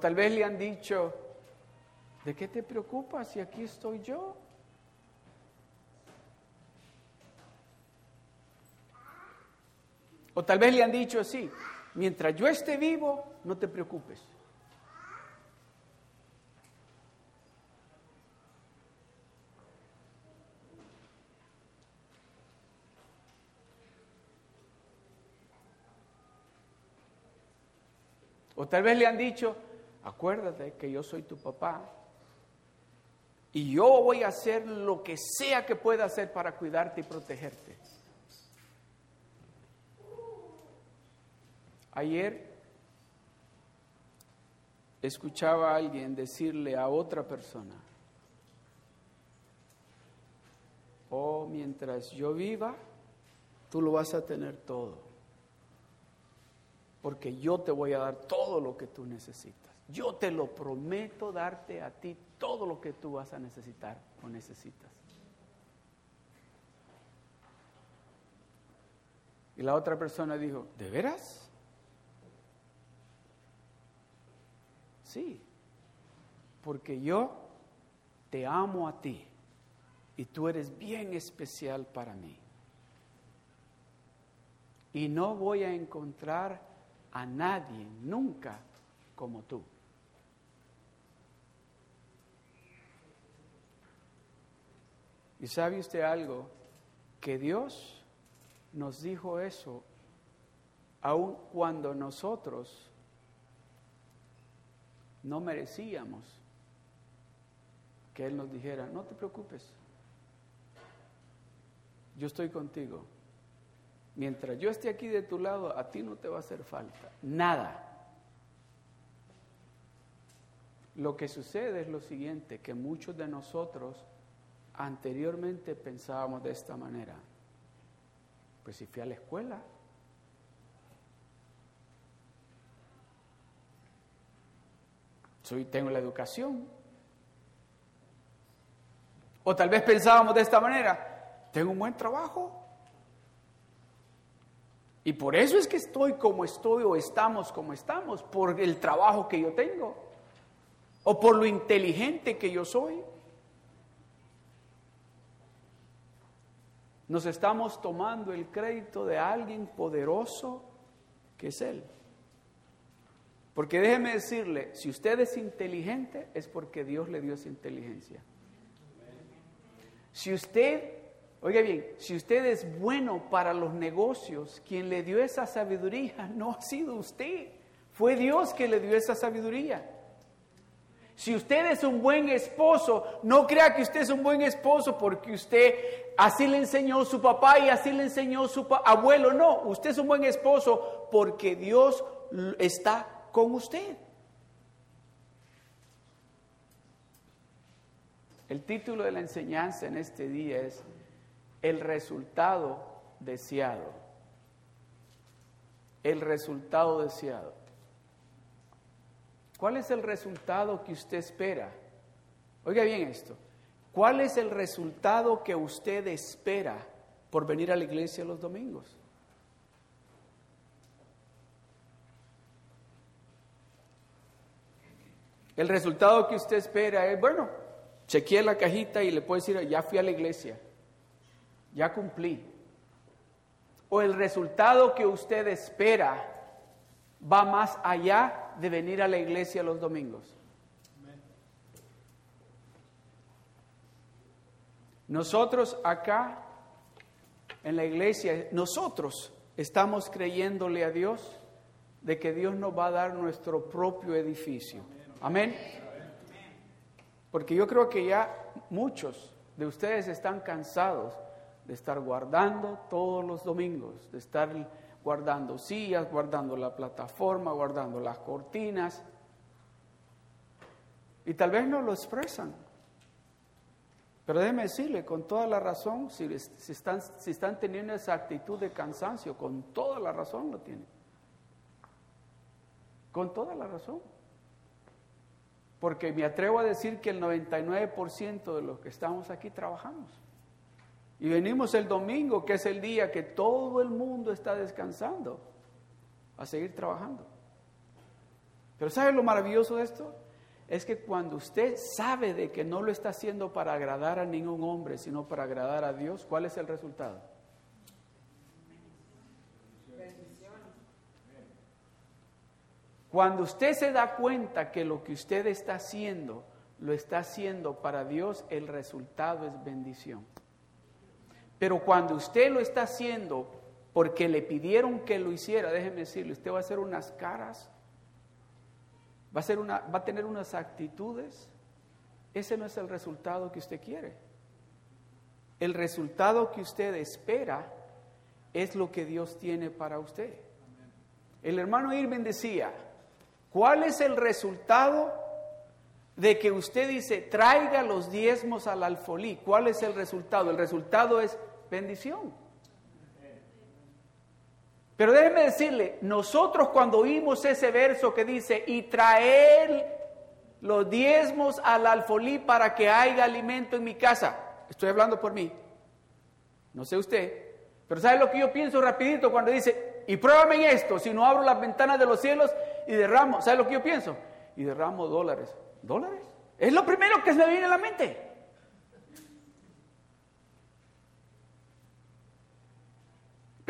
O tal vez le han dicho, ¿de qué te preocupas si aquí estoy yo? O tal vez le han dicho así, mientras yo esté vivo, no te preocupes. O tal vez le han dicho, acuérdate que yo soy tu papá y yo voy a hacer lo que sea que pueda hacer para cuidarte y protegerte. Ayer escuchaba a alguien decirle a otra persona, oh, mientras yo viva, tú lo vas a tener todo porque yo te voy a dar todo lo que tú necesitas. Yo te lo prometo darte a ti todo lo que tú vas a necesitar o necesitas. Y la otra persona dijo, ¿de veras? Sí, porque yo te amo a ti y tú eres bien especial para mí. Y no voy a encontrar a nadie nunca como tú. ¿Y sabe usted algo? Que Dios nos dijo eso aun cuando nosotros no merecíamos que Él nos dijera, no te preocupes, yo estoy contigo. Mientras yo esté aquí de tu lado, a ti no te va a hacer falta nada. Lo que sucede es lo siguiente, que muchos de nosotros anteriormente pensábamos de esta manera. Pues si fui a la escuela, soy, tengo la educación. O tal vez pensábamos de esta manera, tengo un buen trabajo, y por eso es que estoy como estoy o estamos como estamos, por el trabajo que yo tengo o por lo inteligente que yo soy. Nos estamos tomando el crédito de alguien poderoso que es Él. Porque déjeme decirle, si usted es inteligente es porque Dios le dio esa inteligencia. Si usted Oiga bien, si usted es bueno para los negocios, quien le dio esa sabiduría no ha sido usted, fue Dios que le dio esa sabiduría. Si usted es un buen esposo, no crea que usted es un buen esposo porque usted así le enseñó su papá y así le enseñó su abuelo. No, usted es un buen esposo porque Dios está con usted. El título de la enseñanza en este día es el resultado deseado. El resultado deseado. ¿Cuál es el resultado que usted espera? Oiga bien esto. ¿Cuál es el resultado que usted espera por venir a la iglesia los domingos? El resultado que usted espera es, bueno, chequeé la cajita y le puede decir, ya fui a la iglesia ya cumplí. O el resultado que usted espera va más allá de venir a la iglesia los domingos. Nosotros acá en la iglesia, nosotros estamos creyéndole a Dios de que Dios nos va a dar nuestro propio edificio. Amén. Porque yo creo que ya muchos de ustedes están cansados de estar guardando todos los domingos, de estar guardando sillas, guardando la plataforma, guardando las cortinas. Y tal vez no lo expresan. Pero déjeme decirle, con toda la razón, si, están, si están teniendo esa actitud de cansancio, con toda la razón lo tienen. Con toda la razón. Porque me atrevo a decir que el 99% de los que estamos aquí trabajamos. Y venimos el domingo, que es el día que todo el mundo está descansando, a seguir trabajando. Pero ¿sabe lo maravilloso de esto? Es que cuando usted sabe de que no lo está haciendo para agradar a ningún hombre, sino para agradar a Dios, ¿cuál es el resultado? Cuando usted se da cuenta que lo que usted está haciendo, lo está haciendo para Dios, el resultado es bendición. Pero cuando usted lo está haciendo porque le pidieron que lo hiciera, déjeme decirle, usted va a hacer unas caras, va a, hacer una, va a tener unas actitudes. Ese no es el resultado que usted quiere. El resultado que usted espera es lo que Dios tiene para usted. El hermano Irving decía, ¿Cuál es el resultado de que usted dice, traiga los diezmos al alfolí? ¿Cuál es el resultado? El resultado es bendición. Pero déjeme decirle, nosotros cuando oímos ese verso que dice, y traer los diezmos al alfolí para que haya alimento en mi casa, estoy hablando por mí, no sé usted, pero ¿sabe lo que yo pienso rapidito cuando dice, y pruébame en esto, si no abro las ventanas de los cielos y derramo, ¿sabe lo que yo pienso? Y derramo dólares. ¿Dólares? Es lo primero que se me viene a la mente.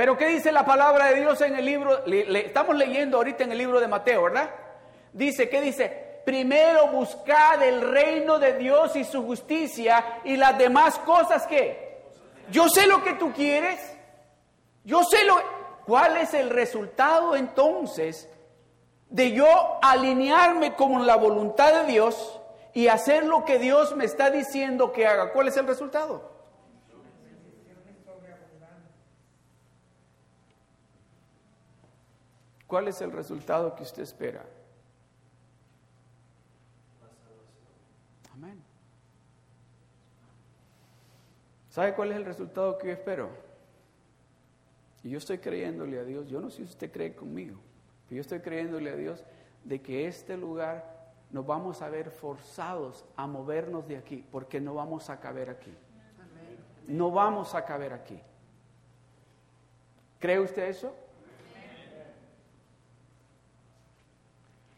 Pero ¿qué dice la palabra de Dios en el libro? Le, estamos leyendo ahorita en el libro de Mateo, ¿verdad? Dice, ¿qué dice? Primero buscad el reino de Dios y su justicia y las demás cosas que... Yo sé lo que tú quieres. Yo sé lo... ¿Cuál es el resultado entonces de yo alinearme con la voluntad de Dios y hacer lo que Dios me está diciendo que haga. ¿Cuál es el resultado? ¿Cuál es el resultado que usted espera? Amén. ¿Sabe cuál es el resultado que yo espero? Y yo estoy creyéndole a Dios. Yo no sé si usted cree conmigo yo estoy creyéndole a Dios de que este lugar nos vamos a ver forzados a movernos de aquí, porque no vamos a caber aquí. No vamos a caber aquí. ¿Cree usted eso?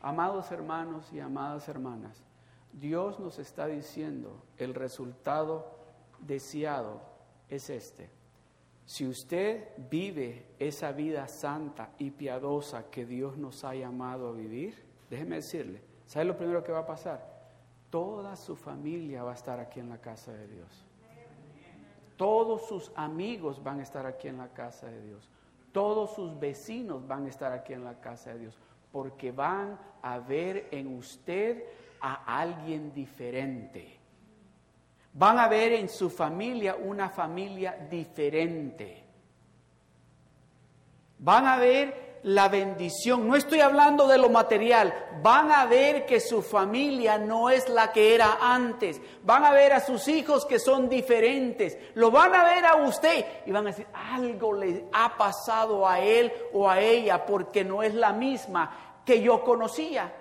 Amados hermanos y amadas hermanas, Dios nos está diciendo el resultado deseado es este. Si usted vive esa vida santa y piadosa que Dios nos ha llamado a vivir, déjeme decirle, ¿sabe lo primero que va a pasar? Toda su familia va a estar aquí en la casa de Dios. Todos sus amigos van a estar aquí en la casa de Dios. Todos sus vecinos van a estar aquí en la casa de Dios. Porque van a ver en usted a alguien diferente. Van a ver en su familia una familia diferente. Van a ver la bendición. No estoy hablando de lo material. Van a ver que su familia no es la que era antes. Van a ver a sus hijos que son diferentes. Lo van a ver a usted y van a decir, algo le ha pasado a él o a ella porque no es la misma que yo conocía.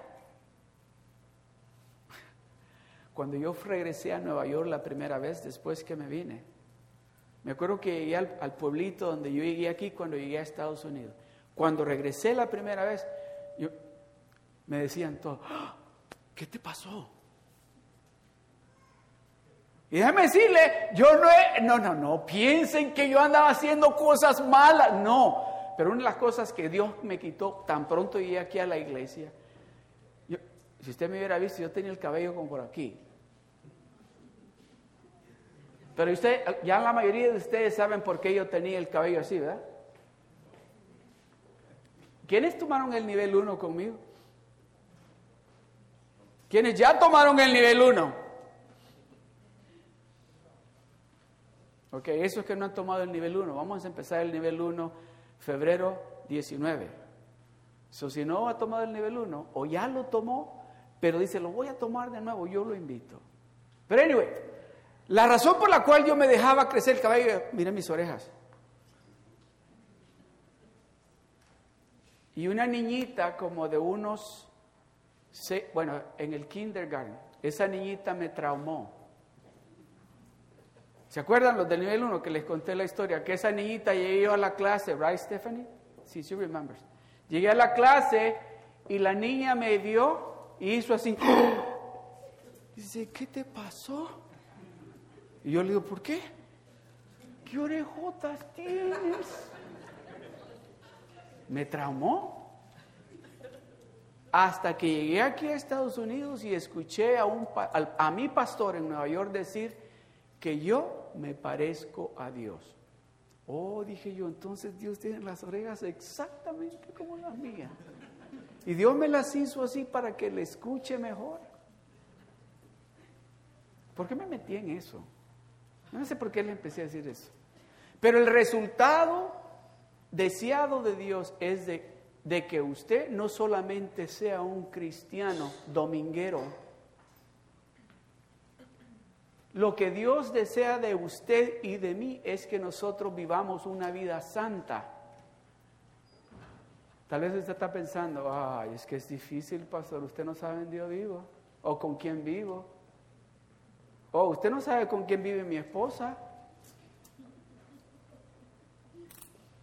Cuando yo regresé a Nueva York la primera vez después que me vine, me acuerdo que llegué al, pueblito donde yo llegué aquí cuando llegué a Estados Unidos. Cuando regresé la primera vez, me decían todos, ¡Ah! ¿qué te pasó? Y déjame decirle, yo no he, no, no, no, piensen que yo andaba haciendo cosas malas, no. Pero una de las cosas que Dios me quitó tan pronto llegué aquí a la iglesia, si usted me hubiera visto, yo tenía el cabello como por aquí. Pero usted, ya la mayoría de ustedes saben por qué yo tenía el cabello así, ¿verdad? ¿Quiénes tomaron el nivel 1 conmigo? ¿Quiénes ya tomaron el nivel 1? Ok, esos que no han tomado el nivel 1, vamos a empezar el nivel 1 febrero 19. So, si no ha tomado el nivel 1 o ya lo tomó, pero dice, lo voy a tomar de nuevo, yo lo invito. Pero anyway, la razón por la cual yo me dejaba crecer el cabello, miren mis orejas. Y una niñita como de unos Se- bueno, en el kindergarten, esa niñita me traumó. ¿Se acuerdan los del nivel 1 que les conté la historia? Que esa niñita llegué yo a la clase, right Stephanie? Sí, she remembers. Llegué a la clase y la niña me vio y hizo así. Dice, ¿qué te pasó? Y yo le digo, ¿por qué? ¿Qué orejotas tienes? Me traumó. Hasta que llegué aquí a Estados Unidos y escuché a, un, a mi pastor en Nueva York decir que yo me parezco a Dios. Oh, dije yo, entonces Dios tiene las orejas exactamente como las mías. Y Dios me las hizo así para que le escuche mejor. ¿Por qué me metí en eso? No sé por qué le empecé a decir eso. Pero el resultado deseado de Dios es de, de que usted no solamente sea un cristiano dominguero, lo que Dios desea de usted y de mí es que nosotros vivamos una vida santa. Tal vez usted está pensando, ay, es que es difícil, pastor, usted no sabe en Dios vivo, o con quién vivo, o usted no sabe con quién vive mi esposa,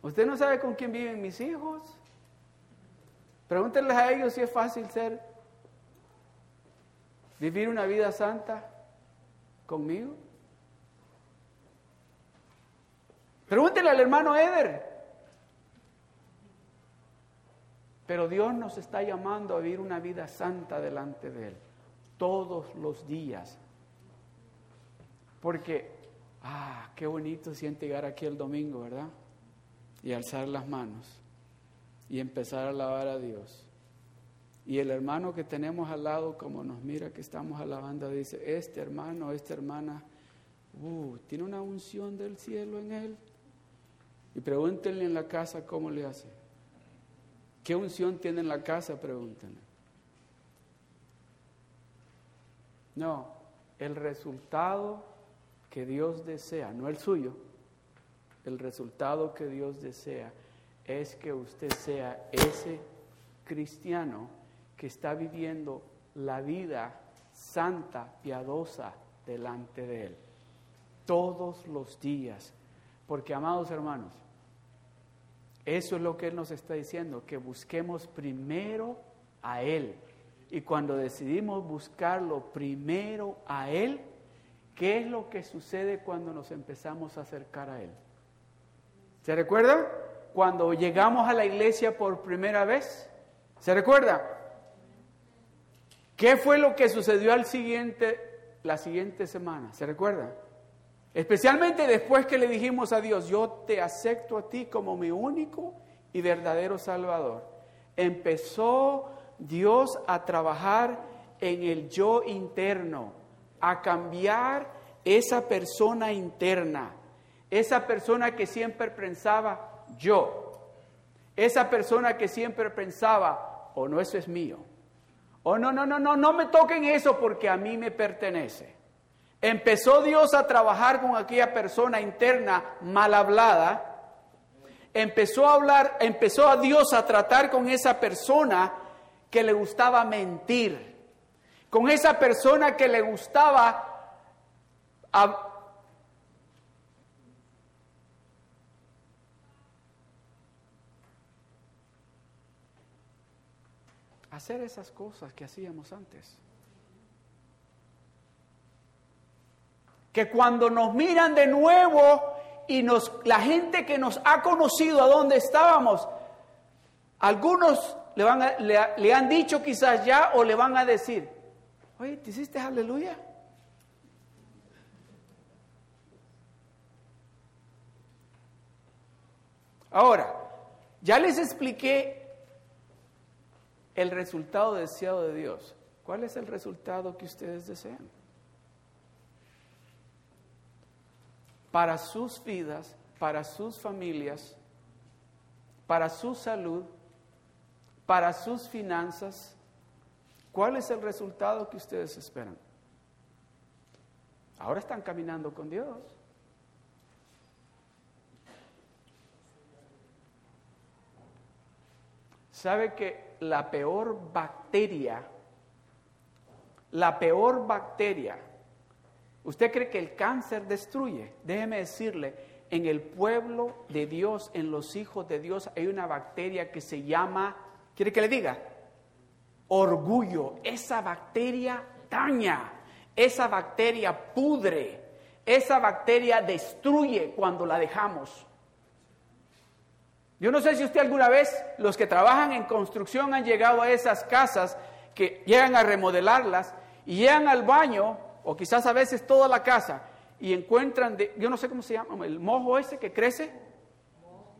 usted no sabe con quién viven mis hijos. Pregúntenles a ellos si es fácil ser, vivir una vida santa conmigo. Pregúntenle al hermano Eder. Pero Dios nos está llamando a vivir una vida santa delante de Él, todos los días. Porque, ah, qué bonito siente llegar aquí el domingo, ¿verdad? Y alzar las manos y empezar a alabar a Dios. Y el hermano que tenemos al lado, como nos mira que estamos alabando, dice, este hermano, esta hermana, uh, tiene una unción del cielo en él. Y pregúntenle en la casa cómo le hace. ¿Qué unción tiene en la casa? Pregúntenle. No, el resultado que Dios desea, no el suyo, el resultado que Dios desea es que usted sea ese cristiano que está viviendo la vida santa, piadosa delante de Él, todos los días. Porque, amados hermanos, eso es lo que Él nos está diciendo, que busquemos primero a Él. Y cuando decidimos buscarlo primero a Él, ¿qué es lo que sucede cuando nos empezamos a acercar a Él? ¿Se recuerda? Cuando llegamos a la iglesia por primera vez, ¿se recuerda? ¿Qué fue lo que sucedió al siguiente, la siguiente semana? ¿Se recuerda? Especialmente después que le dijimos a Dios, yo te acepto a ti como mi único y verdadero Salvador. Empezó Dios a trabajar en el yo interno, a cambiar esa persona interna, esa persona que siempre pensaba yo, esa persona que siempre pensaba, o no, eso es mío, o no, no, no, no, no me toquen eso porque a mí me pertenece. Empezó Dios a trabajar con aquella persona interna mal hablada. Empezó a hablar, empezó a Dios a tratar con esa persona que le gustaba mentir. Con esa persona que le gustaba hacer esas cosas que hacíamos antes. que cuando nos miran de nuevo y nos, la gente que nos ha conocido a dónde estábamos, algunos le, van a- le, le han dicho quizás ya o le van a decir, oye, ¿te hiciste aleluya? Ahora, ya les expliqué el resultado deseado de Dios. ¿Cuál es el resultado que ustedes desean? para sus vidas, para sus familias, para su salud, para sus finanzas. ¿Cuál es el resultado que ustedes esperan? Ahora están caminando con Dios. ¿Sabe que la peor bacteria la peor bacteria. ¿Usted cree que el cáncer destruye? Déjeme decirle, en el pueblo de Dios, en los hijos de Dios, hay una bacteria que se llama, ¿quiere que le diga? Orgullo. Esa bacteria daña, esa bacteria pudre, esa bacteria destruye cuando la dejamos. Yo no sé si usted alguna vez, los que trabajan en construcción han llegado a esas casas que llegan a remodelarlas y llegan al baño, o quizás a veces toda la casa, y encuentran, de, yo no sé cómo se llama, el mojo ese que crece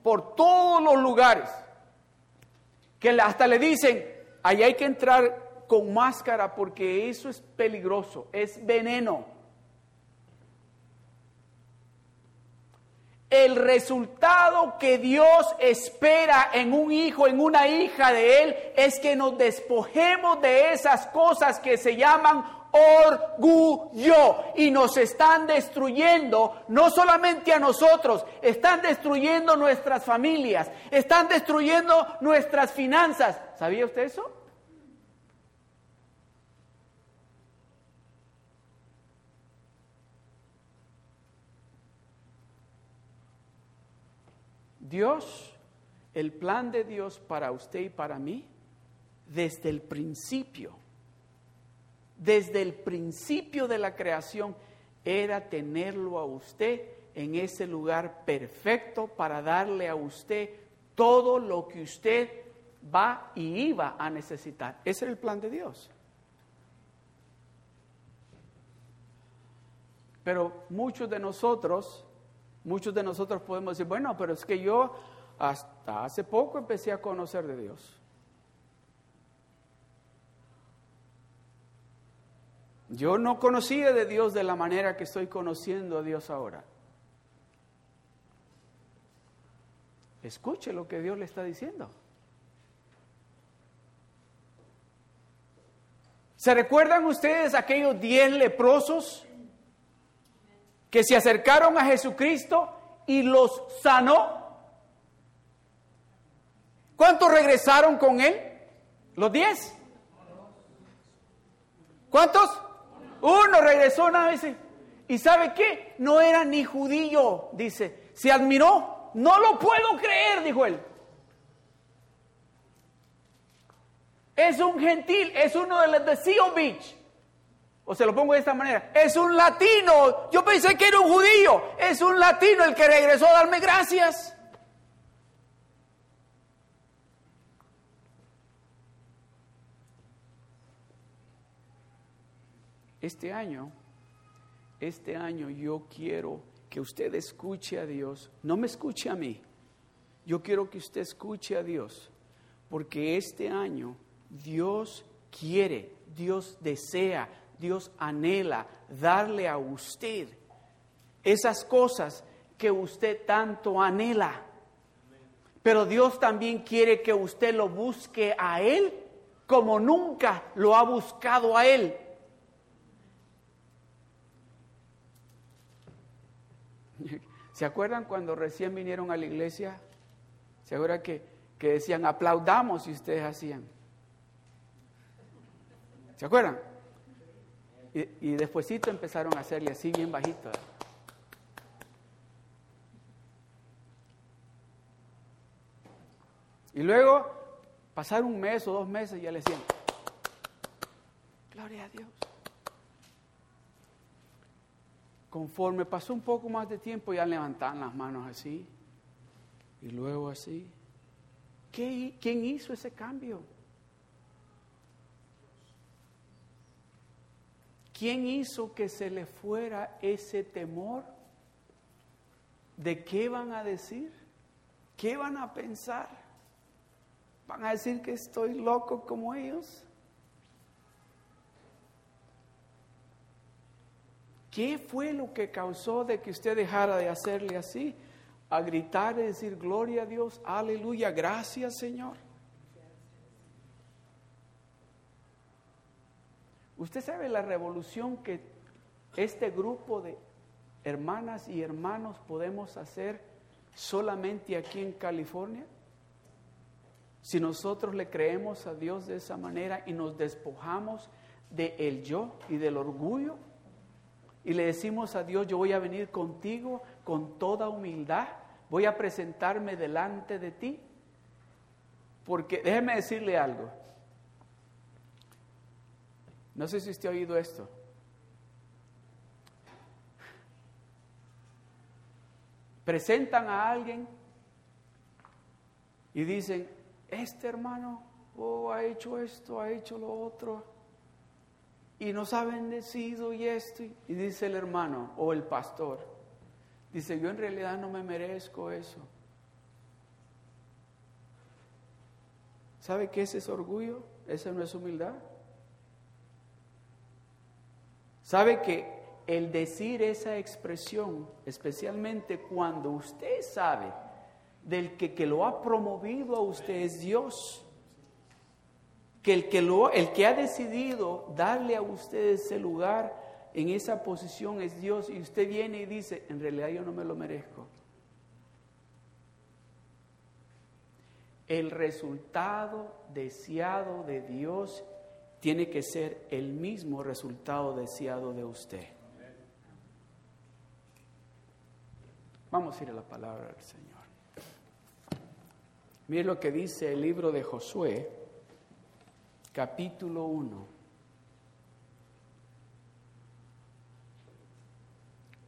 por todos los lugares, que hasta le dicen, ahí hay que entrar con máscara porque eso es peligroso, es veneno. El resultado que Dios espera en un hijo, en una hija de Él, es que nos despojemos de esas cosas que se llaman orgullo y nos están destruyendo, no solamente a nosotros, están destruyendo nuestras familias, están destruyendo nuestras finanzas. ¿Sabía usted eso? Dios, el plan de Dios para usted y para mí, desde el principio, desde el principio de la creación, era tenerlo a usted en ese lugar perfecto para darle a usted todo lo que usted va y iba a necesitar. Ese era el plan de Dios. Pero muchos de nosotros Muchos de nosotros podemos decir, bueno, pero es que yo hasta hace poco empecé a conocer de Dios. Yo no conocía de Dios de la manera que estoy conociendo a Dios ahora. Escuche lo que Dios le está diciendo. ¿Se recuerdan ustedes aquellos diez leprosos que se acercaron a Jesucristo y los sanó. ¿Cuántos regresaron con él? ¿Los diez? ¿Cuántos? Uno regresó una vez. ¿Y sabe qué? No era ni judío, dice. Se admiró. No lo puedo creer, dijo él. Es un gentil, es uno de los de Seal Beach. O se lo pongo de esta manera, es un latino. Yo pensé que era un judío. Es un latino el que regresó a darme gracias. Este año, este año yo quiero que usted escuche a Dios. No me escuche a mí. Yo quiero que usted escuche a Dios. Porque este año Dios quiere, Dios desea, Dios anhela darle a usted esas cosas que usted tanto anhela. Pero Dios también quiere que usted lo busque a Él como nunca lo ha buscado a Él. ¿Se acuerdan cuando recién vinieron a la iglesia? ¿Se acuerdan que, que decían aplaudamos y ustedes hacían? ¿Se acuerdan? Y, y empezaron a hacerle así bien bajito. Y luego, pasar un mes o dos meses, ya le decían, gloria a Dios. Conforme pasó un poco más de tiempo, ya levantaban las manos así, y luego así. ¿Qué, ¿Quién hizo ese cambio? ¿Quién hizo que se le fuera ese temor? ¿De qué van a decir? ¿Qué van a pensar? ¿Van a decir que estoy loco como ellos? ¿Qué fue lo que causó de que usted dejara de hacerle así? A gritar y decir, gloria a Dios, aleluya, gracias Señor. Usted sabe la revolución que este grupo de hermanas y hermanos podemos hacer solamente aquí en California. Si nosotros le creemos a Dios de esa manera y nos despojamos de el yo y del orgullo y le decimos a Dios, yo voy a venir contigo con toda humildad, voy a presentarme delante de ti. Porque déjeme decirle algo. No sé si usted ha oído esto. Presentan a alguien y dicen, este hermano oh, ha hecho esto, ha hecho lo otro y nos ha bendecido y esto. Y dice el hermano o el pastor, dice, yo en realidad no me merezco eso. ¿Sabe qué es orgullo? Esa no es humildad. ¿Sabe que el decir esa expresión, especialmente cuando usted sabe del que, que lo ha promovido a usted es Dios, que el que, lo, el que ha decidido darle a usted ese lugar en esa posición es Dios y usted viene y dice, en realidad yo no me lo merezco. El resultado deseado de Dios tiene que ser el mismo resultado deseado de usted. Vamos a ir a la palabra del Señor. Mire lo que dice el libro de Josué, capítulo 1.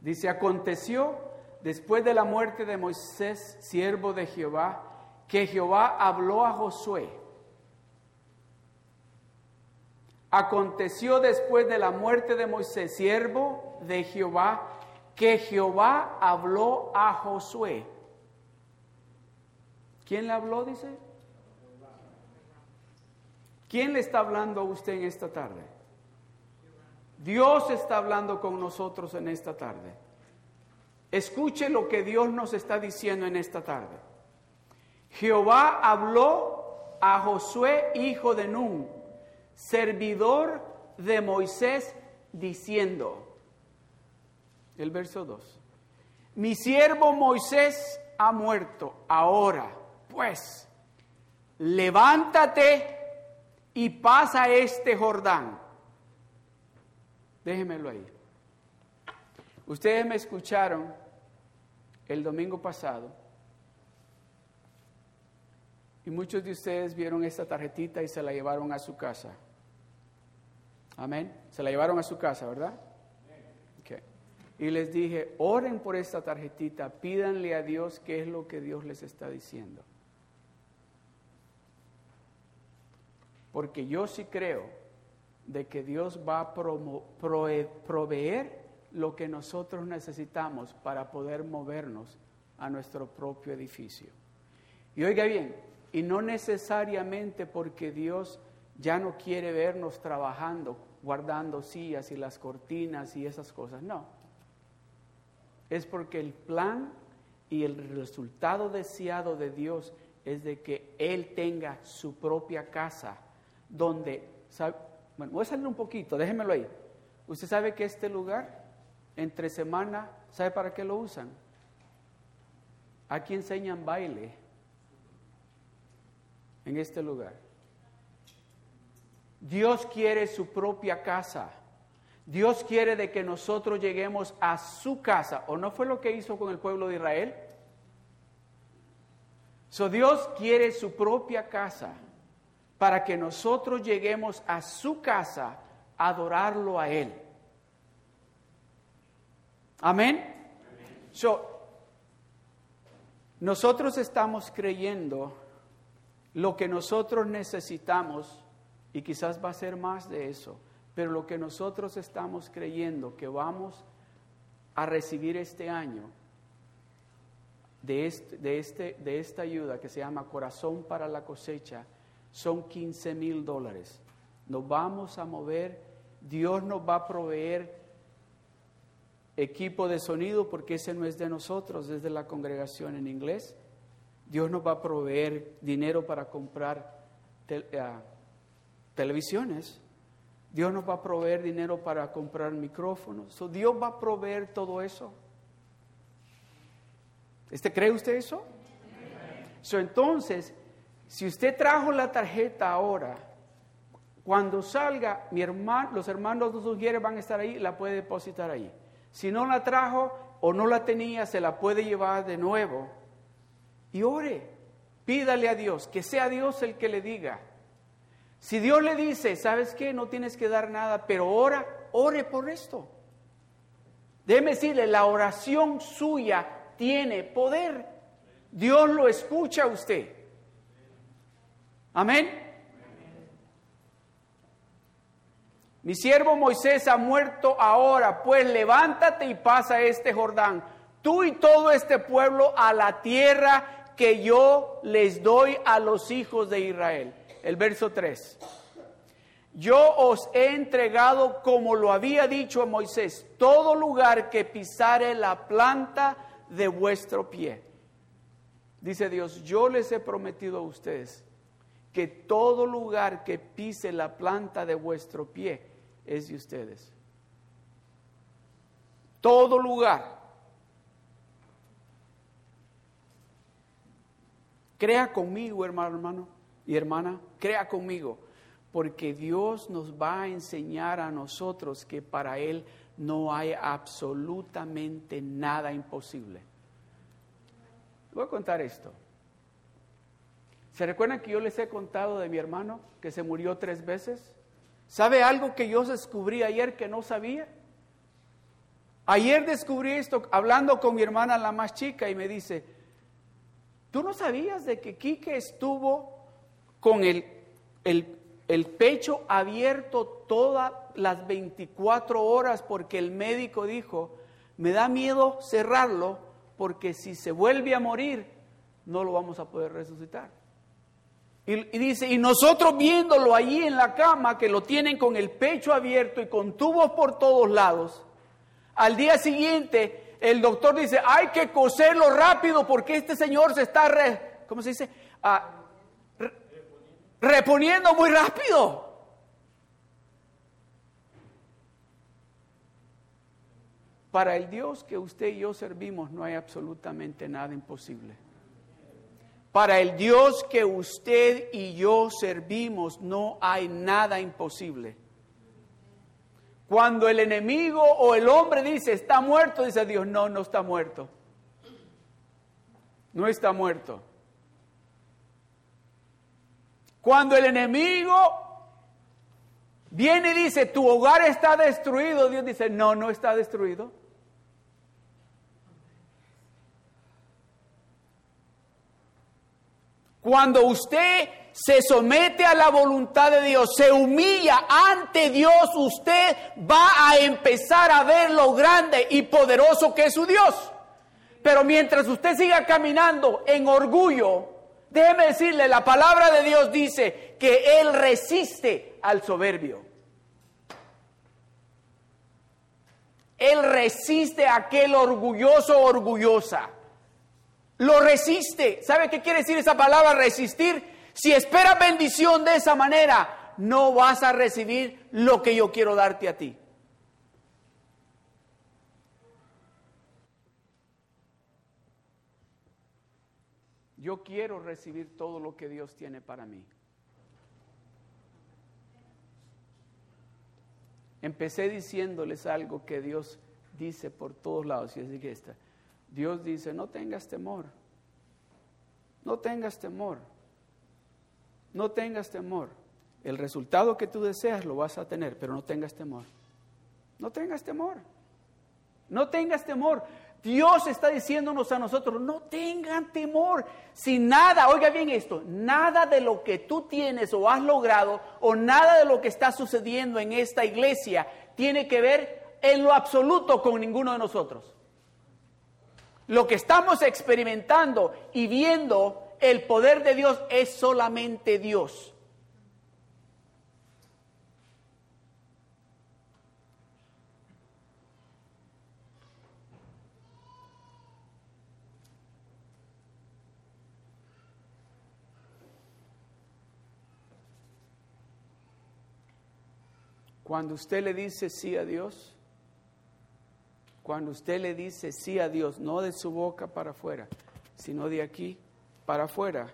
Dice, aconteció después de la muerte de Moisés, siervo de Jehová, que Jehová habló a Josué. Aconteció después de la muerte de Moisés, siervo de Jehová, que Jehová habló a Josué. ¿Quién le habló? Dice. ¿Quién le está hablando a usted en esta tarde? Dios está hablando con nosotros en esta tarde. Escuche lo que Dios nos está diciendo en esta tarde. Jehová habló a Josué, hijo de Nun, servidor de Moisés, diciendo, el verso 2, mi siervo Moisés ha muerto, ahora pues, levántate y pasa este Jordán. Déjenmelo ahí. Ustedes me escucharon el domingo pasado y muchos de ustedes vieron esta tarjetita y se la llevaron a su casa. Amén. Se la llevaron a su casa, ¿verdad? Y les dije, oren por esta tarjetita, pídanle a Dios qué es lo que Dios les está diciendo. Porque yo sí creo de que Dios va a proveer lo que nosotros necesitamos para poder movernos a nuestro propio edificio. Y oiga bien, y no necesariamente porque Dios ya no quiere vernos trabajando, guardando sillas y las cortinas y esas cosas, no. Es porque el plan y el resultado deseado de Dios es de que Él tenga su propia casa donde, bueno, voy a salir un poquito, déjenmelo ahí. Usted sabe que este lugar, entre semana, ¿sabe para qué lo usan? Aquí enseñan baile en este lugar. Dios quiere su propia casa. Dios quiere de que nosotros lleguemos a su casa. ¿O no fue lo que hizo con el pueblo de Israel? So Dios quiere su propia casa para que nosotros lleguemos a su casa adorarlo a Él. Amén. nosotros estamos creyendo lo que nosotros necesitamos, y quizás va a ser más de eso, pero lo que nosotros estamos creyendo que vamos a recibir este año de, este, de, este, de esta ayuda que se llama Corazón para la cosecha, son 15 mil dólares. Nos vamos a mover, Dios nos va a proveer equipo de sonido porque ese no es de nosotros, es de la congregación en inglés. Dios nos va a proveer dinero para comprar ah, televisiones. Dios nos va a proveer dinero para comprar micrófonos. Dios va a proveer todo eso. ¿Este cree usted eso? entonces, si usted trajo la tarjeta ahora, Cuando salga, mi hermano, los hermanos de sus van a estar ahí, la puede depositar ahí. Si no la trajo o no la tenía, se la puede llevar de nuevo. Y ore, pídale a Dios, que sea Dios el que le diga. Si Dios le dice, ¿sabes qué? No tienes que dar nada, pero ora, ore por esto. Déjeme decirle, la oración suya tiene poder. Dios lo escucha a usted. Amén. Mi siervo Moisés ha muerto ahora, pues levántate y pasa este Jordán, tú y todo este pueblo a la tierra que yo les doy a los hijos de Israel. El verso 3. Yo os he entregado, como lo había dicho a Moisés, todo lugar que pisare la planta de vuestro pie. Dice Dios, yo les he prometido a ustedes que todo lugar que pise la planta de vuestro pie es de ustedes. Todo lugar. Crea conmigo, hermano, hermano y hermana, crea conmigo, porque Dios nos va a enseñar a nosotros que para Él no hay absolutamente nada imposible. Voy a contar esto. ¿Se recuerdan que yo les he contado de mi hermano que se murió tres veces? ¿Sabe algo que yo descubrí ayer que no sabía? Ayer descubrí esto hablando con mi hermana la más chica y me dice, ¿tú no sabías de que Quique estuvo con el, el, el pecho abierto todas las 24 horas porque el médico dijo, me da miedo cerrarlo porque si se vuelve a morir, no lo vamos a poder resucitar. Y, dice, y nosotros viéndolo allí en la cama, que lo tienen con el pecho abierto y con tubos por todos lados, al día siguiente el doctor dice, hay que coserlo rápido porque este señor se está, ¿cómo se dice? Ah, reponiendo muy rápido. Para el Dios que usted y yo servimos no hay absolutamente nada imposible. Para el Dios que usted y yo servimos no hay nada imposible. Cuando el enemigo o el hombre dice, está muerto, dice Dios, no, no está muerto. No está muerto. Cuando el enemigo viene y dice, tu hogar está destruido, Dios dice, no, no está destruido. Cuando usted se somete a la voluntad de Dios, se humilla ante Dios, usted va a empezar a ver lo grande y poderoso que es su Dios. Pero mientras usted siga caminando en orgullo, déjeme decirle, la palabra de Dios dice que Él resiste al soberbio. Él resiste a aquel orgulloso orgullosa lo resiste. ¿Sabe qué quiere decir esa palabra resistir? Si esperas bendición de esa manera, no vas a recibir lo que yo quiero darte a ti. Yo quiero recibir todo lo que Dios tiene para mí. Empecé diciéndoles algo que Dios dice por todos lados, y es que esta. Dios dice, no tengas temor, no tengas temor, no tengas temor. El resultado que tú deseas lo vas a tener, pero no tengas temor. No tengas temor. No tengas temor. Dios está diciéndonos a nosotros, no tengan temor. Si nada, oiga bien esto, nada de lo que tú tienes o has logrado o nada de lo que está sucediendo en esta iglesia tiene que ver en lo absoluto con ninguno de nosotros. Lo que estamos experimentando y viendo el poder de Dios es solamente Dios. Cuando usted le dice sí a Dios, cuando usted le dice sí a Dios, no de su boca para afuera, sino de aquí para afuera,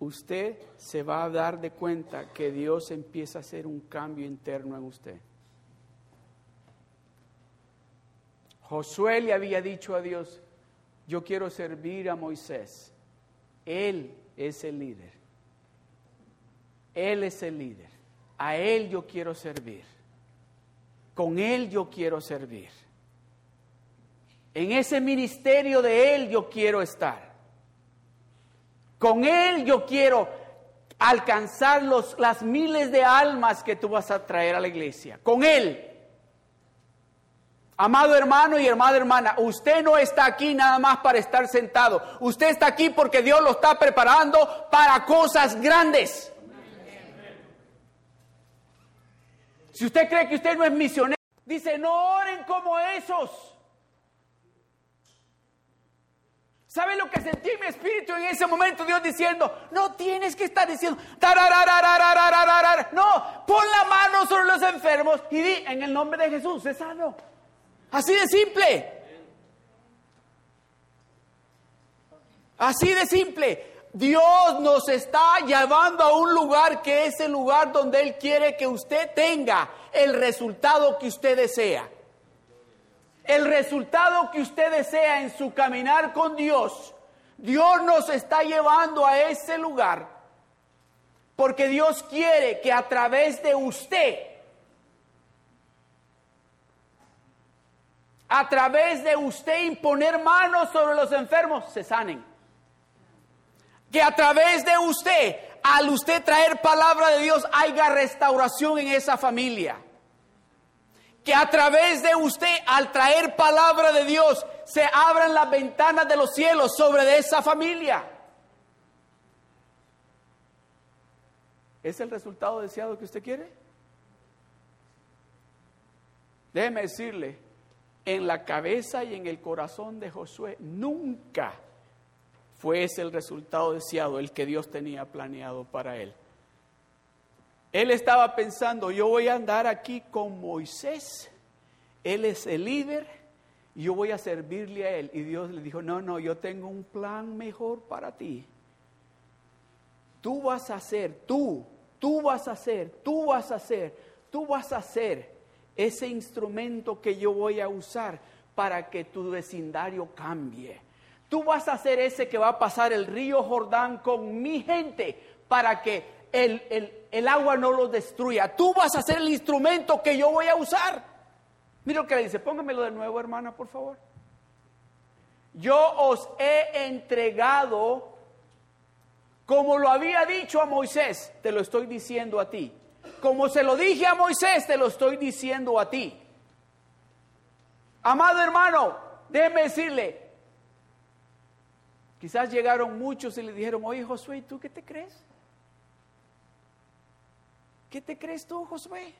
usted se va a dar de cuenta que Dios empieza a hacer un cambio interno en usted. Josué le había dicho a Dios, yo quiero servir a Moisés. Él es el líder. Él es el líder. A Él yo quiero servir. Con Él yo quiero servir. En ese ministerio de Él yo quiero estar. Con Él yo quiero alcanzar los, las miles de almas que tú vas a traer a la iglesia. Con Él. Amado hermano y hermana hermana, usted no está aquí nada más para estar sentado. Usted está aquí porque Dios lo está preparando para cosas grandes. Si usted cree que usted no es misionero, dice, no oren como esos. ¿Sabe lo que sentí en mi espíritu en ese momento? Dios diciendo, no tienes que estar diciendo, no, pon la mano sobre los enfermos y di, en el nombre de Jesús, es sano. Así de simple. Así de simple. Dios nos está llevando a un lugar que es el lugar donde Él quiere que usted tenga el resultado que usted desea. El resultado que usted desea en su caminar con Dios. Dios nos está llevando a ese lugar porque Dios quiere que a través de usted a través de usted imponer manos sobre los enfermos, se sanen. Que a través de usted, al usted traer palabra de Dios, haya restauración en esa familia. Que a través de usted, al traer palabra de Dios, se abran las ventanas de los cielos sobre esa familia. ¿Es el resultado deseado que usted quiere? Déjeme decirle, en la cabeza y en el corazón de Josué nunca fue ese el resultado deseado, el que Dios tenía planeado para él. Él estaba pensando, yo voy a andar aquí con Moisés, él es el líder, yo voy a servirle a él. Y Dios le dijo, no, no, yo tengo un plan mejor para ti. Tú vas a hacer, tú, tú vas a hacer, tú vas a hacer, tú vas a hacer ese instrumento que yo voy a usar para que tu vecindario cambie. Tú vas a ser ese que va a pasar el río Jordán con mi gente para que el, el agua no lo destruya. Tú vas a ser el instrumento que yo voy a usar. Mira lo que le dice, póngamelo de nuevo, hermana, por favor. Yo os he entregado, como lo había dicho a Moisés, te lo estoy diciendo a ti. Como se lo dije a Moisés, te lo estoy diciendo a ti. Amado hermano, déjeme decirle, quizás llegaron muchos y le dijeron, oye Josué, ¿tú qué te crees? ¿Qué te crees tú, Josué?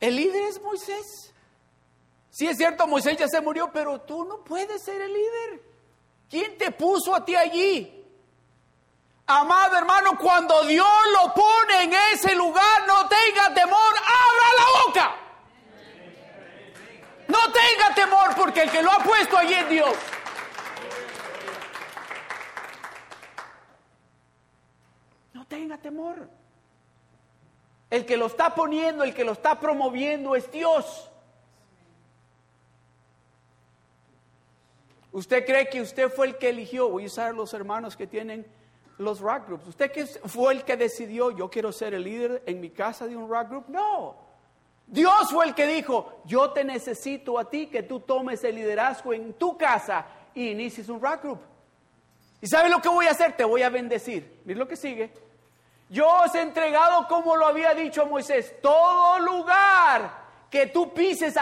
El líder es Moisés. Sí es cierto, Moisés ya se murió, pero tú no puedes ser el líder. ¿Quién te puso a ti allí? Amado hermano, cuando Dios lo pone en ese lugar, no tenga temor, abra la boca. No tenga temor porque el que lo ha puesto allí es Dios. No tenga temor. El que lo está poniendo, el que lo está promoviendo es Dios. ¿Usted cree que usted fue el que eligió? Voy a usar los hermanos que tienen los rock groups. ¿Usted que fue el que decidió, yo quiero ser el líder en mi casa de un rock group? No. Dios fue el que dijo, yo te necesito a ti que tú tomes el liderazgo en tu casa y inicies un rock group. ¿Y sabes lo que voy a hacer? Te voy a bendecir. Mira lo que sigue. Yo os he entregado, como lo había dicho a Moisés, todo lugar que tú pises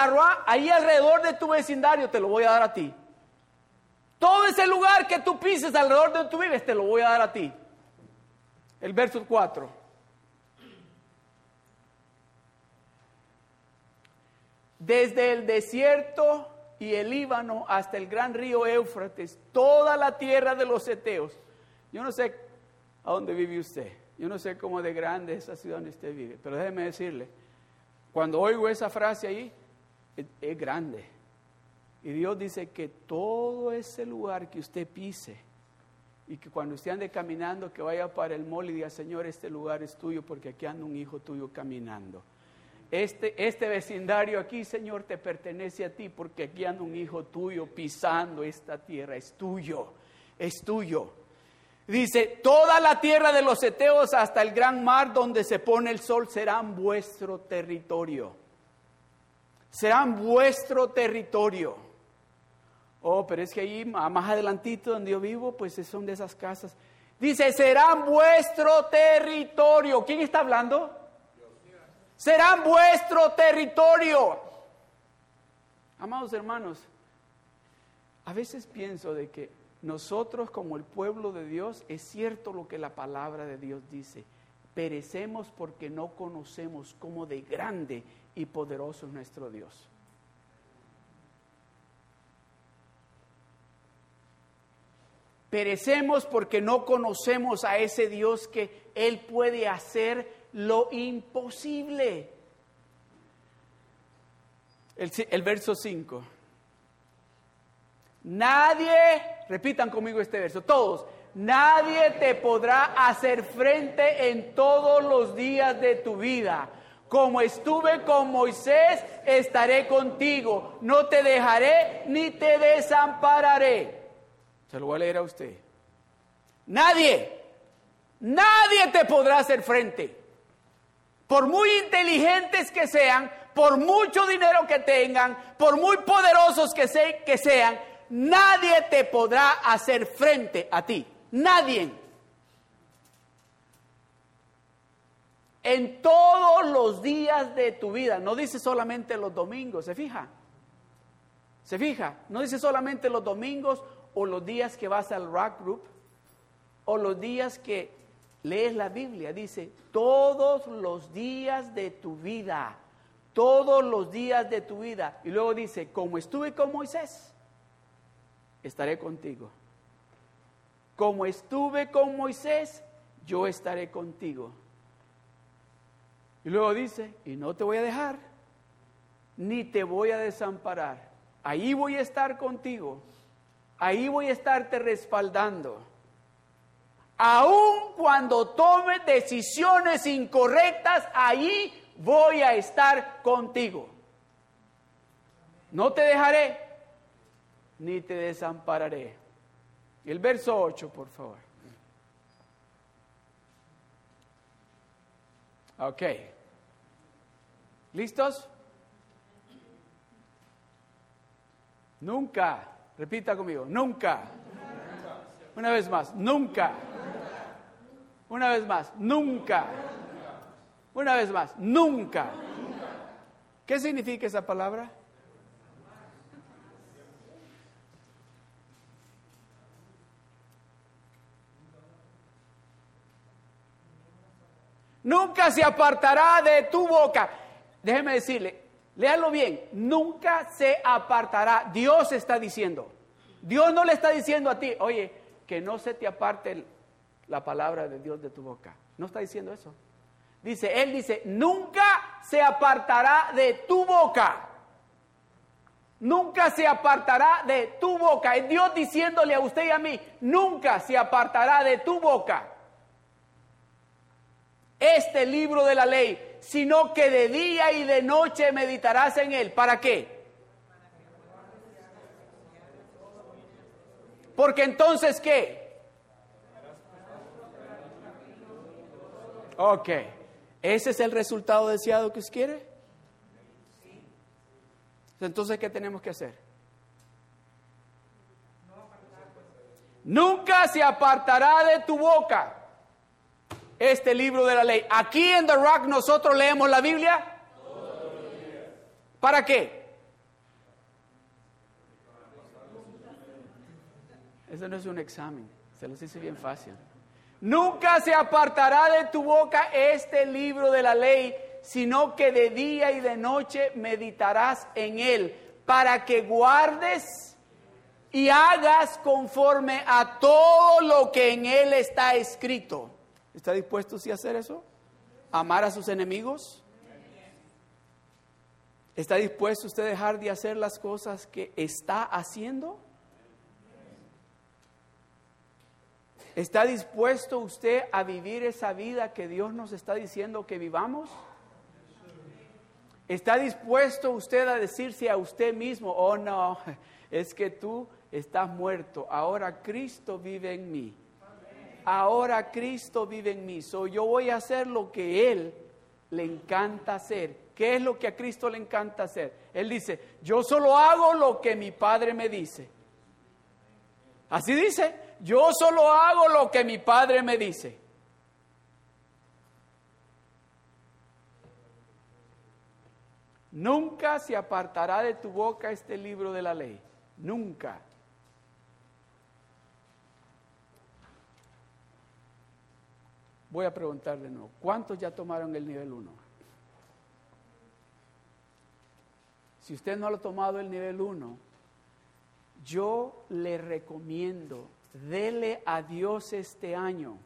ahí alrededor de tu vecindario, te lo voy a dar a ti. Todo ese lugar que tú pises alrededor de tu vives, te lo voy a dar a ti. El verso 4. Desde el desierto y el Líbano hasta el gran río Éufrates, toda la tierra de los Eteos. Yo no sé a dónde vive usted. Yo no sé cómo de grande es esa ciudad donde usted vive. Pero déjeme decirle, cuando oigo esa frase ahí, es grande. Y Dios dice que todo ese lugar que usted pise Y que cuando usted ande caminando, que vaya para el mall y diga, Señor, este lugar es tuyo porque aquí anda un hijo tuyo caminando. Este, este vecindario aquí, Señor, te pertenece a ti porque aquí anda un hijo tuyo pisando esta tierra. Es tuyo, es tuyo. Dice, toda la tierra de los Eteos hasta el gran mar donde se pone el sol serán vuestro territorio. Serán vuestro territorio. Oh, pero es que ahí más adelantito donde yo vivo, pues son de esas casas. Dice, serán vuestro territorio. ¿Quién está hablando? Serán vuestro territorio. Amados hermanos, a veces pienso de que nosotros como el pueblo de Dios, es cierto lo que la palabra de Dios dice, perecemos porque no conocemos cómo de grande y poderoso es nuestro Dios. Perecemos porque no conocemos a ese Dios que Él puede hacer lo imposible. El, verso 5. Nadie, repitan conmigo este verso, todos, nadie te podrá hacer frente en todos los días de tu vida. Como estuve con Moisés, estaré contigo. No te dejaré ni te desampararé. Se lo voy a leer a usted. Nadie, nadie te podrá hacer frente. Por muy inteligentes que sean, por mucho dinero que tengan, por muy poderosos que, que sean, nadie te podrá hacer frente a ti. Nadie. En todos los días de tu vida, no dice solamente los domingos, ¿se fija? ¿Se fija? No dice solamente los domingos o los días que vas al rock group o los días que lees la Biblia. Dice, todos los días de tu vida, todos los días de tu vida. Y luego dice, como estuve con Moisés, estaré contigo. Como estuve con Moisés, yo estaré contigo. Y luego dice, y no te voy a dejar, ni te voy a desamparar. Ahí voy a estar contigo. Ahí voy a estarte respaldando. Aun cuando tome decisiones incorrectas, ahí voy a estar contigo. No te dejaré, ni te desampararé. El verso 8, por favor. Ok. ¿Listos? Nunca, repita conmigo, nunca. Una vez más, nunca. Una vez más, nunca. Una vez más, nunca. ¿Qué significa esa palabra? Nunca se apartará de tu boca. Déjeme decirle, léalo bien, nunca se apartará. Dios está diciendo. Dios no le está diciendo a ti, oye, que no se te aparte la palabra de Dios de tu boca. No está diciendo eso. Dice, Él dice, nunca se apartará de tu boca. Nunca se apartará de tu boca. Es Dios diciéndole a usted y a mí, nunca se apartará de tu boca este libro de la ley, sino que de día y de noche meditarás en él. ¿Para qué? Porque entonces, ¿qué? Ok. ¿Ese es el resultado deseado que usted quiere? Entonces, ¿qué tenemos que hacer? Nunca se apartará de tu boca este libro de la ley. Aquí en The Rock nosotros leemos la Biblia. ¿Para qué? Eso no es un examen, se los dice bien fácil. Nunca se apartará de tu boca este libro de la ley, sino que de día y de noche meditarás en él, para que guardes y hagas conforme a todo lo que en él está escrito. ¿Está dispuesto sí a hacer eso? ¿Amar a sus enemigos? ¿Está dispuesto usted a dejar de hacer las cosas que está haciendo? ¿Está dispuesto usted a vivir esa vida que Dios nos está diciendo que vivamos? ¿Está dispuesto usted a decirse a usted mismo, oh no, es que tú estás muerto, ahora Cristo vive en mí? Ahora Cristo vive en mí, so yo voy a hacer lo que Él le encanta hacer. ¿Qué es lo que a Cristo le encanta hacer? Él dice, yo solo hago lo que mi Padre me dice. Así dice, yo solo hago lo que mi Padre me dice. Nunca se apartará de tu boca este libro de la ley. Nunca. Voy a preguntar de nuevo, ¿cuántos ya tomaron el nivel 1? Si usted no lo ha tomado el nivel 1, yo le recomiendo, dele a Dios este año,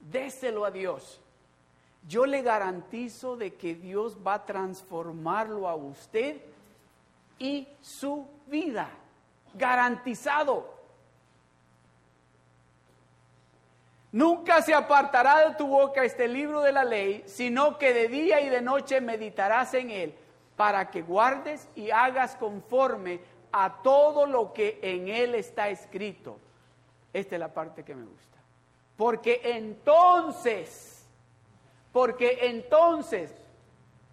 déselo a Dios. Yo le garantizo de que Dios va a transformarlo a usted y su vida. Garantizado. Nunca se apartará de tu boca este libro de la ley, sino que de día y de noche meditarás en él, para que guardes y hagas conforme a todo lo que en él está escrito. Esta es la parte que me gusta. Porque entonces porque entonces,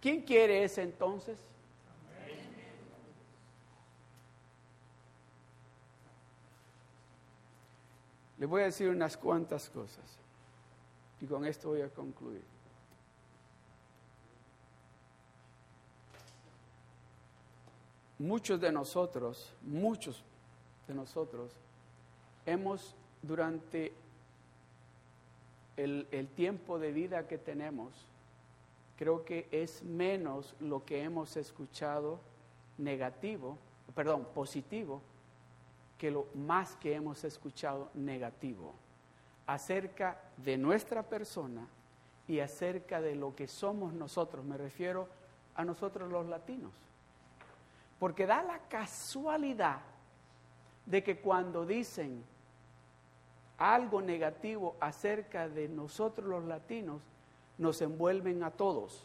¿quién quiere ese entonces? Le voy a decir unas cuantas cosas y con esto voy a concluir. Muchos de nosotros, muchos de nosotros, hemos durante el, tiempo de vida que tenemos, creo que es menos lo que hemos escuchado negativo, perdón, positivo, que lo más que hemos escuchado negativo acerca de nuestra persona y acerca de lo que somos nosotros. Me refiero a nosotros los latinos. Porque da la casualidad de que cuando dicen algo negativo acerca de nosotros los latinos, nos envuelven a todos.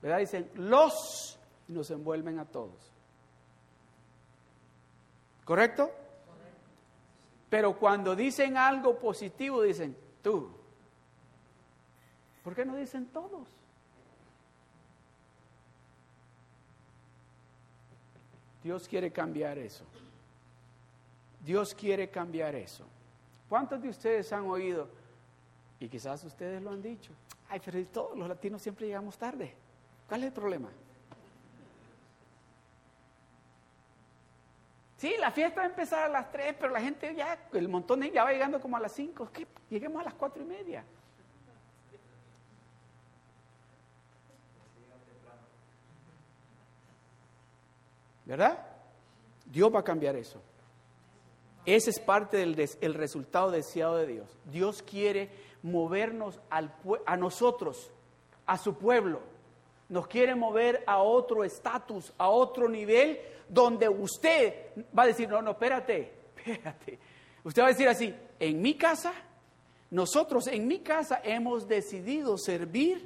¿Verdad? Dicen los y nos envuelven a todos. ¿Correcto? Pero cuando dicen algo positivo, dicen tú. ¿Por qué no dicen todos? Dios quiere cambiar eso. Dios quiere cambiar eso. ¿Cuántos de ustedes han oído? Y quizás ustedes lo han dicho. Ay, pero todos los latinos siempre llegamos tarde. ¿Cuál es el problema? Sí, la fiesta va a empezar a las 3, pero la gente ya, el montón ya va llegando como a las 5. ¿Qué? Lleguemos a las 4 y media. ¿Verdad? Dios va a cambiar eso. Ese es parte del resultado deseado de Dios. Dios quiere movernos al, a nosotros, a su pueblo. Nos quiere mover a otro estatus, a otro nivel, donde usted va a decir, no, no, espérate, espérate. Usted va a decir así, en mi casa, nosotros en mi casa hemos decidido servir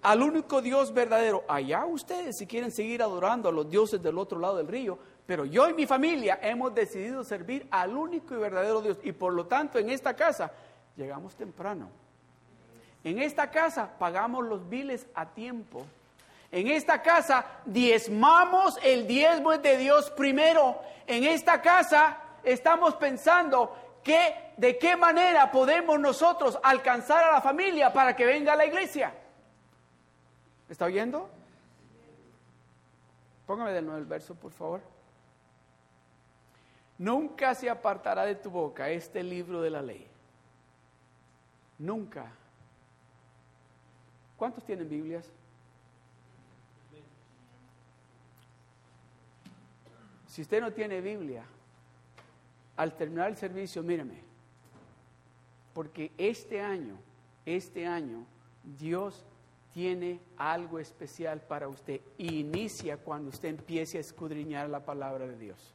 al único Dios verdadero. Allá ustedes, si quieren seguir adorando a los dioses del otro lado del río, pero yo y mi familia hemos decidido servir al único y verdadero Dios. Y por lo tanto, en esta casa llegamos temprano. En esta casa pagamos los biles a tiempo. En esta casa diezmamos el diezmo de Dios primero. En esta casa estamos pensando que de qué manera podemos nosotros alcanzar a la familia para que venga a la iglesia. ¿Está oyendo? Póngame de nuevo el verso, por favor. Nunca se apartará de tu boca este libro de la ley. Nunca. ¿Cuántos tienen Biblias? Si usted no tiene Biblia, al terminar el servicio, míreme, porque este año, este año, Dios tiene algo especial para usted. Inicia cuando usted empiece a escudriñar la palabra de Dios.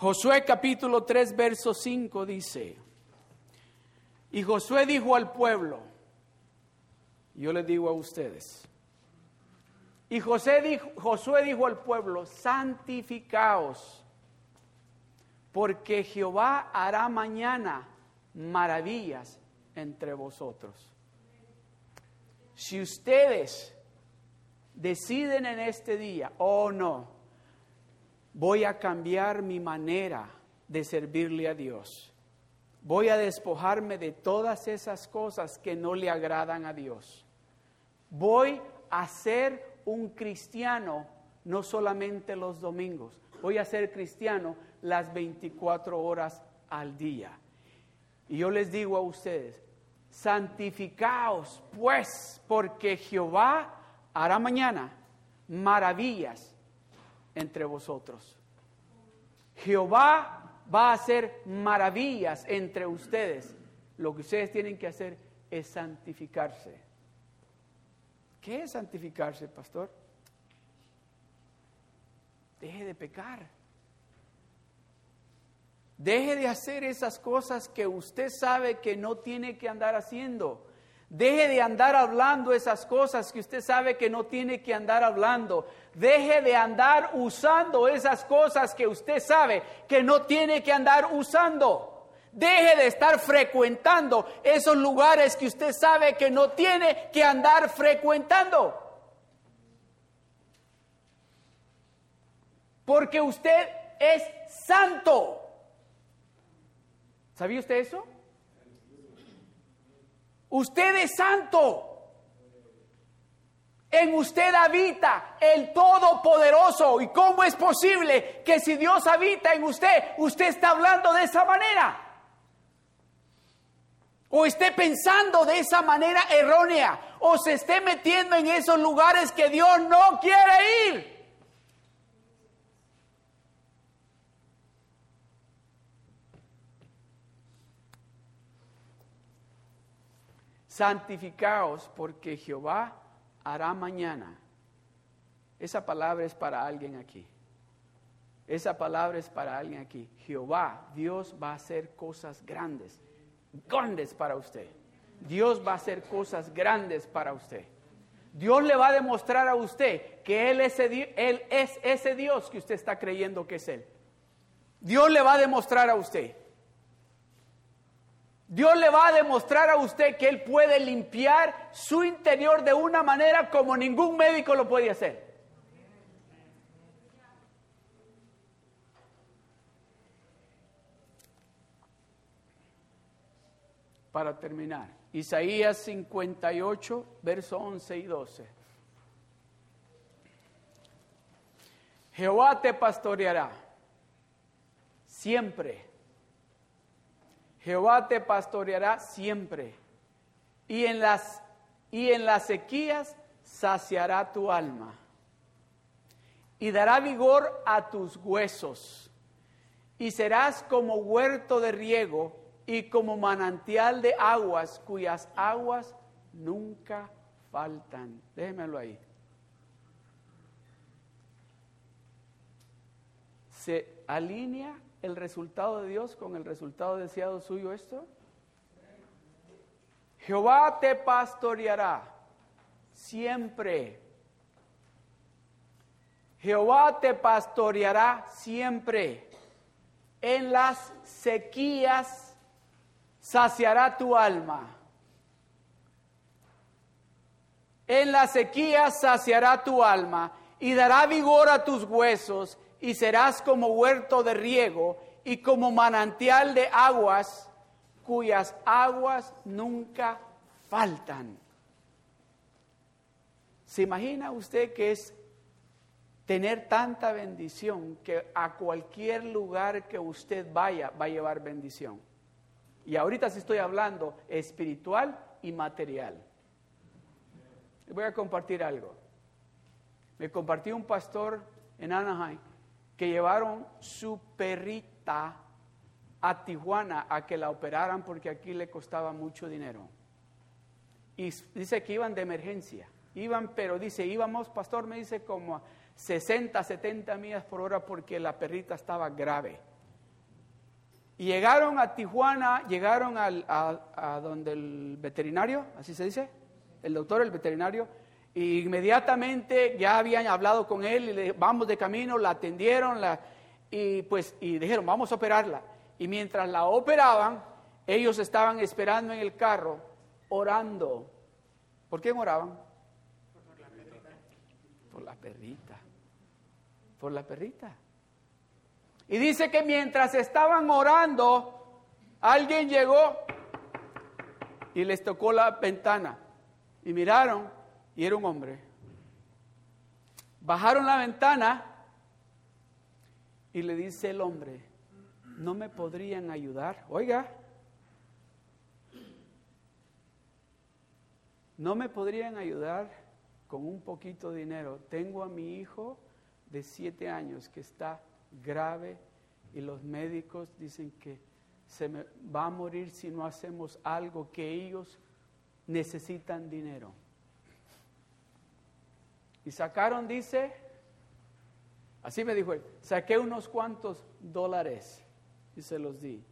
Josué capítulo 3, verso 5 dice, y Josué dijo al pueblo, yo le digo a ustedes, y José dijo, Josué dijo al pueblo, santificaos, porque Jehová hará mañana maravillas entre vosotros. Si ustedes deciden en este día, oh no, voy a cambiar mi manera de servirle a Dios Voy a despojarme de todas esas cosas que no le agradan a Dios. Voy a ser un cristiano no solamente los domingos, voy a ser cristiano las 24 horas al día. Y yo les digo a ustedes, santificaos pues, porque Jehová hará mañana maravillas entre vosotros. Jehová va a hacer maravillas entre ustedes. Lo que ustedes tienen que hacer es santificarse. ¿Qué es santificarse, pastor? Deje de pecar. Deje de hacer esas cosas que usted sabe que no tiene que andar haciendo. Deje de andar hablando esas cosas que usted sabe que no tiene que andar hablando. Deje de andar usando esas cosas que usted sabe que no tiene que andar usando. Deje de estar frecuentando esos lugares que usted sabe que no tiene que andar frecuentando. Porque usted es santo. ¿Sabía usted eso? Usted es santo. En usted habita el Todopoderoso. ¿Y cómo es posible que si Dios habita en usted, usted está hablando de esa manera? O esté pensando de esa manera errónea. O se esté metiendo en esos lugares que Dios no quiere ir. Santificaos porque Jehová hará mañana. Esa palabra es para alguien aquí. Esa palabra es para alguien aquí. Jehová, Dios va a hacer cosas grandes, grandes para usted. Dios va a hacer cosas grandes para usted. Dios le va a demostrar a usted que Él es, ese Dios que usted está creyendo que es Él. Dios le va a demostrar a usted. Dios le va a demostrar a usted que Él puede limpiar su interior de una manera como ningún médico lo puede hacer. Para terminar, Isaías 58, verso 11 y 12. Jehová te pastoreará siempre Jehová te pastoreará siempre, y en las, y en las sequías saciará tu alma, y dará vigor a tus huesos, y serás como huerto de riego y como manantial de aguas cuyas aguas nunca faltan. Déjemelo ahí. Se alinea el resultado de Dios con el resultado deseado suyo esto? Jehová te pastoreará siempre. Jehová te pastoreará siempre. En las sequías saciará tu alma. En las sequías saciará tu alma y dará vigor a tus huesos y serás como huerto de riego y como manantial de aguas cuyas aguas nunca faltan. ¿Se imagina usted que es tener tanta bendición que a cualquier lugar que usted vaya va a llevar bendición? Y ahorita sí estoy hablando espiritual y material. voy a compartir algo. Me compartió un pastor en Anaheim que llevaron su perrita a Tijuana a que la operaran porque aquí le costaba mucho dinero. Y dice que iban de emergencia. Iban, pero dice, íbamos, pastor, me dice como a 60, 70 millas por hora porque la perrita estaba grave. Y llegaron a Tijuana, llegaron al, a, donde el veterinario, así se dice, el doctor, el veterinario, y inmediatamente ya habían hablado con él y le vamos de camino, la atendieron y pues y dijeron, vamos a operarla. Y mientras la operaban, ellos estaban esperando en el carro, orando. ¿Por qué oraban? Por la perrita. Por la perrita. Por la perrita. Y dice que mientras estaban orando, alguien llegó y les tocó la ventana. Y miraron y era un hombre. Bajaron la ventana y le dice el hombre, ¿no me podrían ayudar? Oiga, ¿no me podrían ayudar con un poquito de dinero? Tengo a mi hijo de siete años que está grave y los médicos dicen que se me va a morir si no hacemos algo que ellos necesitan dinero. Y sacaron, dice, así me dijo él, saqué unos cuantos dólares y se los di.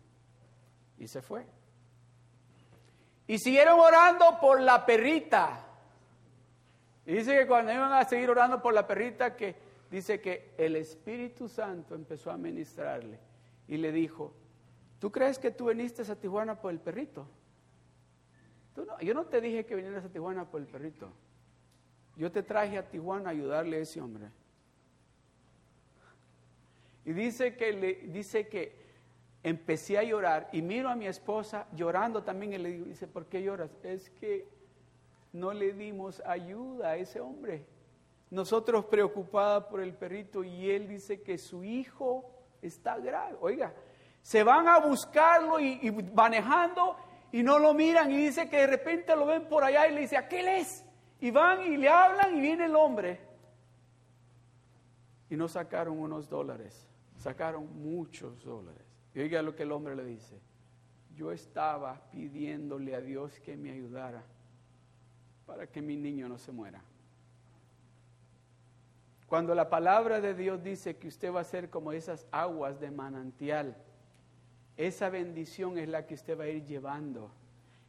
Y se fue. Y siguieron orando por la perrita. Y dice que cuando iban a seguir orando por la perrita, que dice que el Espíritu Santo empezó a ministrarle y le dijo, ¿tú crees que tú viniste a Tijuana por el perrito? yo no te dije que vinieras a Tijuana por el perrito. Yo te traje a Tijuana a ayudarle a ese hombre. Y dice que, le, dice que empecé a llorar y miro a mi esposa llorando también y le digo, dice, ¿por qué lloras? Es que no le dimos ayuda a ese hombre. Nosotros preocupada por el perrito y él dice que su hijo está grave. Oiga, se van a buscarlo y, manejando y no lo miran y dice que de repente lo ven por allá y le dice, ¿aquel es? Y van y le hablan y viene el hombre. Y no sacaron unos dólares, sacaron muchos dólares. Y oiga lo que el hombre le dice. Yo estaba pidiéndole a Dios que me ayudara para que mi niño no se muera. Cuando la palabra de Dios dice que usted va a ser como esas aguas de manantial, esa bendición es la que usted va a ir llevando.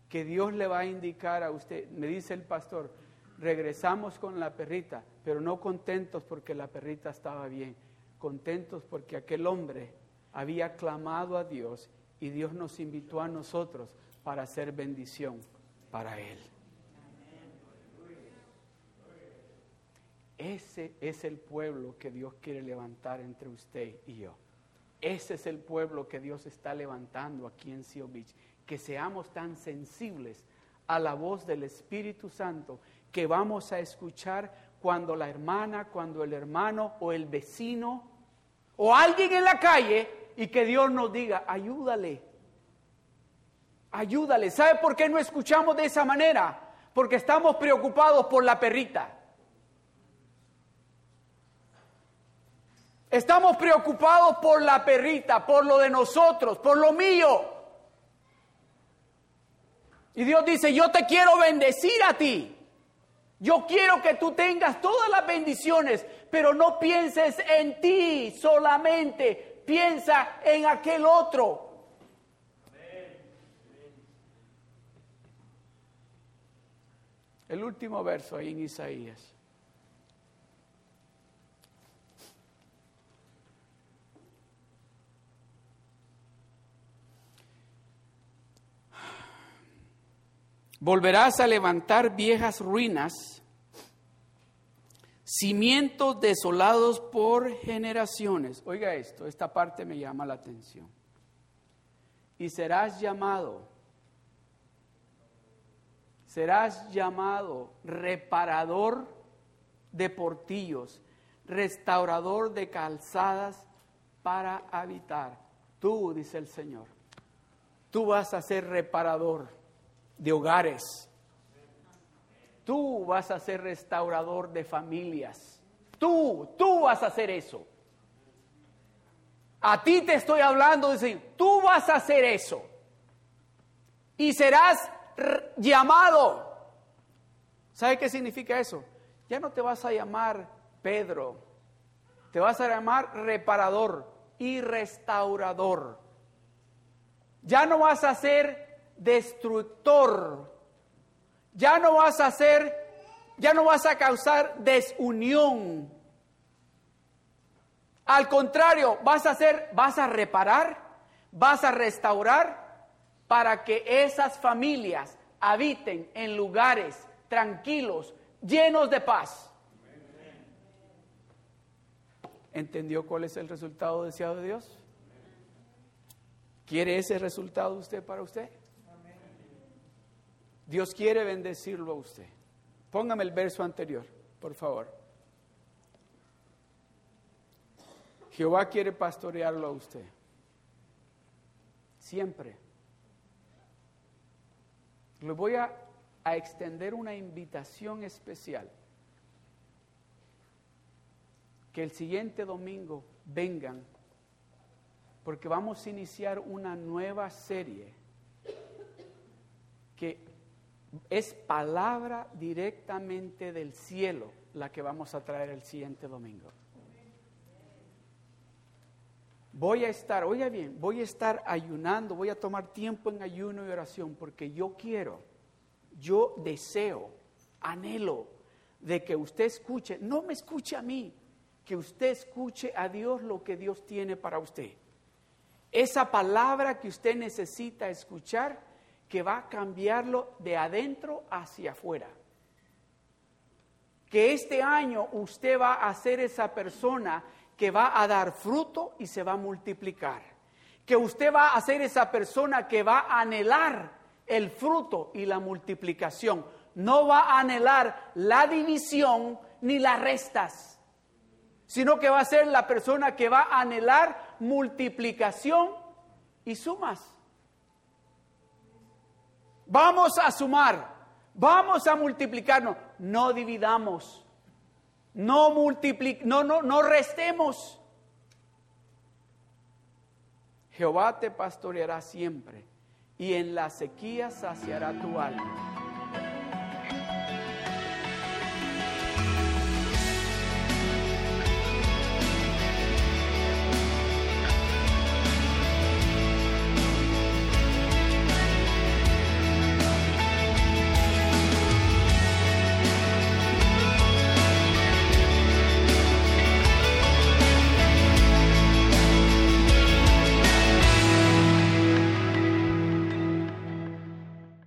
Que Dios le va a indicar a usted, me dice el pastor, regresamos con la perrita, pero no contentos porque la perrita estaba bien, contentos porque aquel hombre había clamado a Dios y Dios nos invitó a nosotros para hacer bendición para él. Ese es el pueblo que Dios quiere levantar entre usted y yo. Ese es el pueblo que Dios está levantando aquí en Seal Beach. Que seamos tan sensibles a la voz del Espíritu Santo que vamos a escuchar cuando la hermana, cuando el hermano o el vecino o alguien en la calle y que Dios nos diga, ayúdale, ayúdale. ¿Sabe por qué no escuchamos de esa manera? Porque estamos preocupados por la perrita. Estamos preocupados por la perrita, por lo de nosotros, por lo mío. Y Dios dice, yo te quiero bendecir a ti. Yo quiero que tú tengas todas las bendiciones, pero no pienses en ti solamente, piensa en aquel otro. El último verso ahí en Isaías. Volverás a levantar viejas ruinas, cimientos desolados por generaciones. Oiga esto, esta parte me llama la atención. Y serás llamado, serás llamado reparador de portillos, restaurador de calzadas para habitar. Tú, dice el Señor tú vas a ser reparador de hogares. Tú vas a ser restaurador de familias. Tú, tú vas a hacer eso. A ti te estoy hablando decir, tú vas a hacer eso. Y serás llamado. ¿Sabe qué significa eso? Ya no te vas a llamar Pedro, te vas a llamar reparador y restaurador. Ya no vas a ser destructor. Ya no vas a ser, ya no vas a causar desunión. Al contrario, vas a hacer, vas a reparar, vas a restaurar para que esas familias habiten en lugares tranquilos, llenos de paz. ¿Entendió cuál es el resultado deseado de Dios? ¿Quiere ese resultado usted para usted? Dios quiere bendecirlo a usted. Póngame el verso anterior, por favor. Jehová quiere pastorearlo a usted. Siempre. Le voy a, a extender una invitación especial que el siguiente domingo vengan, porque vamos a iniciar una nueva serie que es palabra directamente del cielo la que vamos a traer el siguiente domingo. Voy a estar, oiga bien, voy a estar ayunando, voy a tomar tiempo en ayuno y oración porque yo quiero, yo deseo, anhelo de que usted escuche, no me escuche a mí, que usted escuche a Dios lo que Dios tiene para usted. Esa palabra que usted necesita escuchar, que va a cambiarlo de adentro hacia afuera. Que este año usted va a ser esa persona que va a dar fruto y se va a multiplicar. Que usted va a ser esa persona que va a anhelar el fruto y la multiplicación. No va a anhelar la división ni las restas sino que va a ser la persona que va a anhelar multiplicación y sumas. Vamos a sumar, vamos a multiplicarnos, no dividamos, no no, no, no restemos. Jehová te pastoreará siempre y en la sequía saciará tu alma